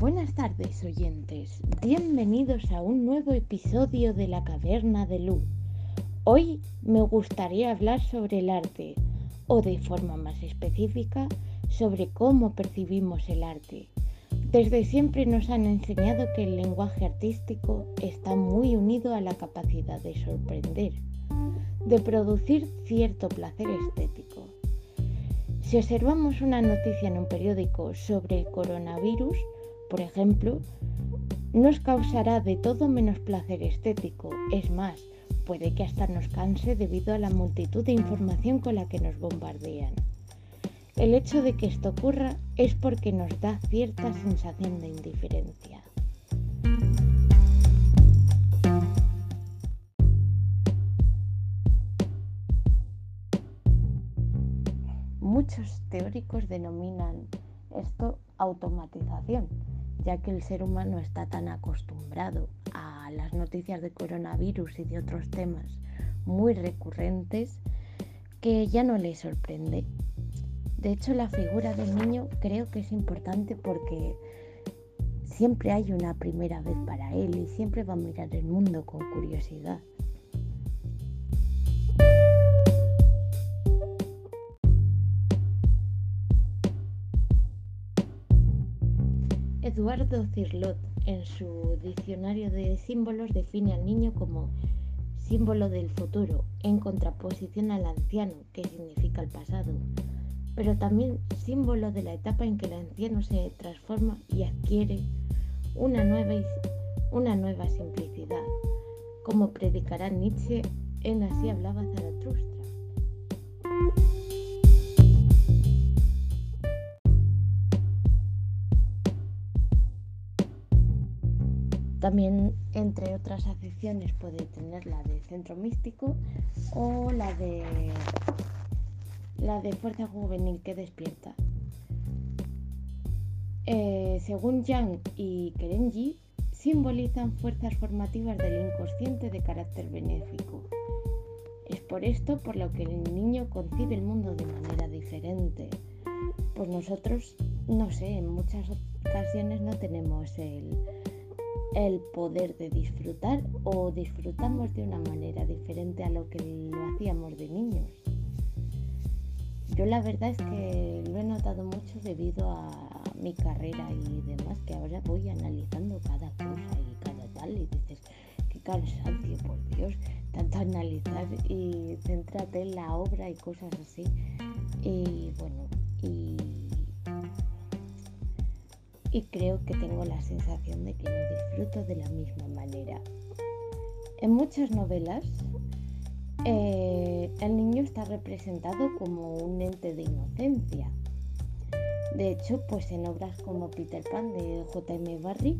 Buenas tardes oyentes, bienvenidos a un nuevo episodio de la Caverna de Lu. Hoy me gustaría hablar sobre el arte, o de forma más específica, sobre cómo percibimos el arte. Desde siempre nos han enseñado que el lenguaje artístico está muy unido a la capacidad de sorprender, de producir cierto placer estético. Si observamos una noticia en un periódico sobre el coronavirus, por ejemplo, nos causará de todo menos placer estético. Es más, puede que hasta nos canse debido a la multitud de información con la que nos bombardean. El hecho de que esto ocurra es porque nos da cierta sensación de indiferencia. Muchos teóricos denominan esto automatización ya que el ser humano está tan acostumbrado a las noticias de coronavirus y de otros temas muy recurrentes que ya no le sorprende. De hecho, la figura del niño creo que es importante porque siempre hay una primera vez para él y siempre va a mirar el mundo con curiosidad. Eduardo Cirlot, en su diccionario de símbolos, define al niño como símbolo del futuro, en contraposición al anciano, que significa el pasado, pero también símbolo de la etapa en que el anciano se transforma y adquiere una nueva, una nueva simplicidad, como predicará Nietzsche en Así hablaba Zaratustra. También, entre otras acepciones, puede tener la de centro místico o la de la de fuerza juvenil que despierta. Eh, según Yang y Kerenji, simbolizan fuerzas formativas del inconsciente de carácter benéfico. Es por esto por lo que el niño concibe el mundo de manera diferente. Pues nosotros, no sé, en muchas ocasiones no tenemos el, el poder de disfrutar o disfrutamos de una manera diferente a lo que lo hacíamos de niños. Yo la verdad es que lo he notado mucho debido a mi carrera y demás, que ahora voy analizando cada cosa y cada tal y dices, qué cansancio, por Dios, tanto analizar y centrarte en la obra y cosas así. Y bueno, y y creo que tengo la sensación de que no disfruto de la misma manera. En muchas novelas, eh, el niño está representado como un ente de inocencia. De hecho, pues en obras como Peter Pan de J.M. Barrie,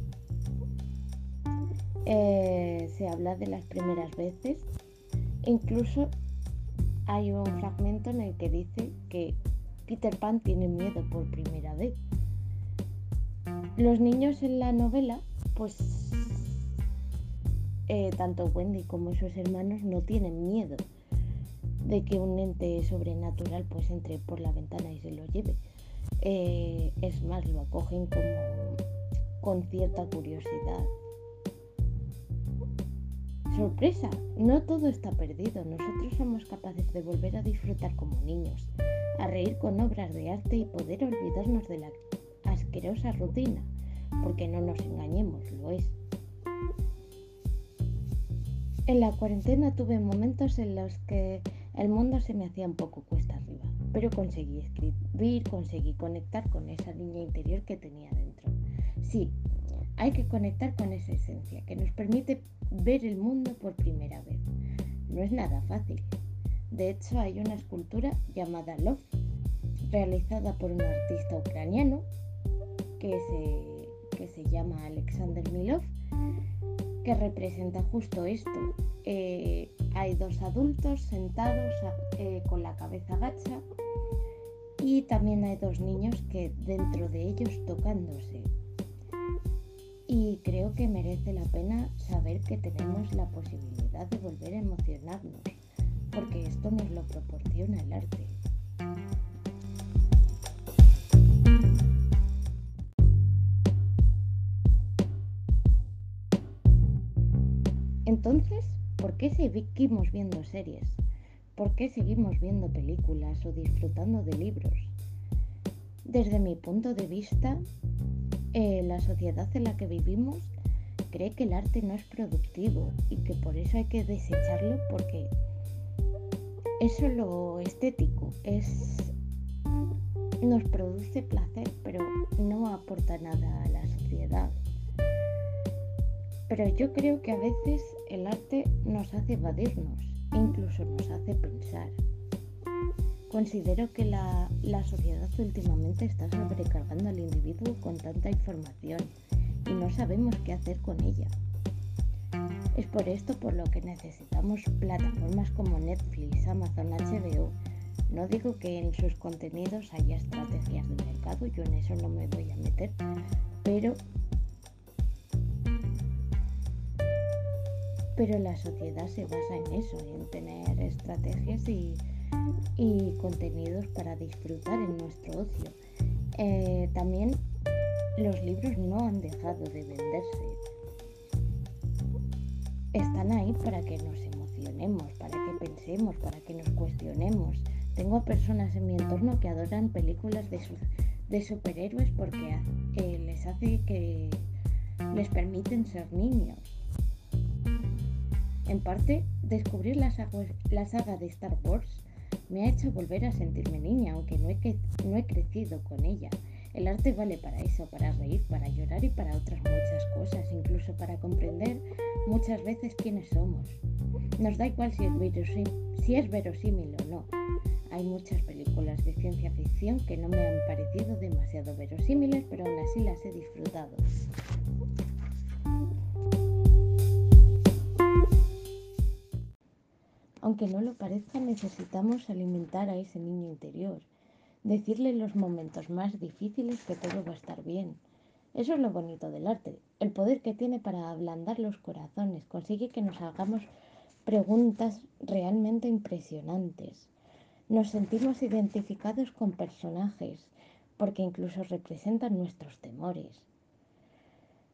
eh, se habla de las primeras veces. Incluso hay un fragmento en el que dice que Peter Pan tiene miedo por primera vez. Los niños en la novela, pues eh, tanto Wendy como sus hermanos no tienen miedo de que un ente sobrenatural pues entre por la ventana y se lo lleve. Eh, es más, lo acogen como con cierta curiosidad. Sorpresa, no todo está perdido. Nosotros somos capaces de volver a disfrutar como niños, a reír con obras de arte y poder olvidarnos de la asquerosa rutina, porque no nos engañemos, lo es. En la cuarentena tuve momentos en los que el mundo se me hacía un poco cuesta arriba, pero conseguí escribir, conseguí conectar con esa niña interior que tenía dentro. Sí, hay que conectar con esa esencia que nos permite ver el mundo por primera vez. No es nada fácil. De hecho, hay una escultura llamada Love, realizada por un artista ucraniano que se, que se llama Alexander Milov, que representa justo esto. Eh, hay dos adultos sentados eh, con la cabeza gacha y también hay dos niños que dentro de ellos tocándose. Y creo que merece la pena saber que tenemos la posibilidad de volver a emocionarnos, porque esto nos lo proporciona el arte. Entonces, ¿por qué seguimos viendo series? ¿Por qué seguimos viendo películas o disfrutando de libros? Desde mi punto de vista, eh, la sociedad en la que vivimos cree que el arte no es productivo y que por eso hay que desecharlo porque es solo estético, es nos produce placer, pero no aporta nada a la sociedad. Pero yo creo que a veces el arte nos hace evadirnos, incluso nos hace pensar. Considero que la, la sociedad últimamente está sobrecargando al individuo con tanta información y no sabemos qué hacer con ella. Es por esto por lo que necesitamos plataformas como Netflix, Amazon, HBO. No digo que en sus contenidos haya estrategias de mercado, yo en eso no me voy a meter, pero pero la sociedad se basa en eso, en tener estrategias y, contenidos para disfrutar en nuestro ocio. Eh, también los libros no han dejado de venderse. Están ahí para que nos emocionemos, para que pensemos, para que nos cuestionemos. Tengo personas en mi entorno que adoran películas de, superhéroes porque eh, les hace que les permiten ser niños. En parte, descubrir la saga, de Star Wars me ha hecho volver a sentirme niña, aunque no he, crecido con ella. El arte vale para eso, para reír, para llorar y para otras muchas cosas, incluso para comprender muchas veces quiénes somos. Nos da igual es, si es verosímil o no. Hay muchas películas de ciencia ficción que no me han parecido demasiado verosímiles, pero aún así las he disfrutado. Aunque no lo parezca, necesitamos alimentar a ese niño interior, decirle en los momentos más difíciles que todo va a estar bien. Eso es lo bonito del arte, el poder que tiene para ablandar los corazones, consigue que nos hagamos preguntas realmente impresionantes. Nos sentimos identificados con personajes, porque incluso representan nuestros temores.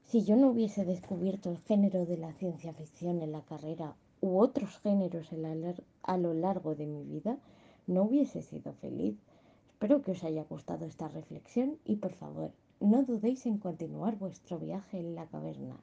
Si yo no hubiese descubierto el género de la ciencia ficción en la carrera u otros géneros a lo largo de mi vida, no hubiese sido feliz. Espero que os haya gustado esta reflexión y por favor, no dudéis en continuar vuestro viaje en la caverna.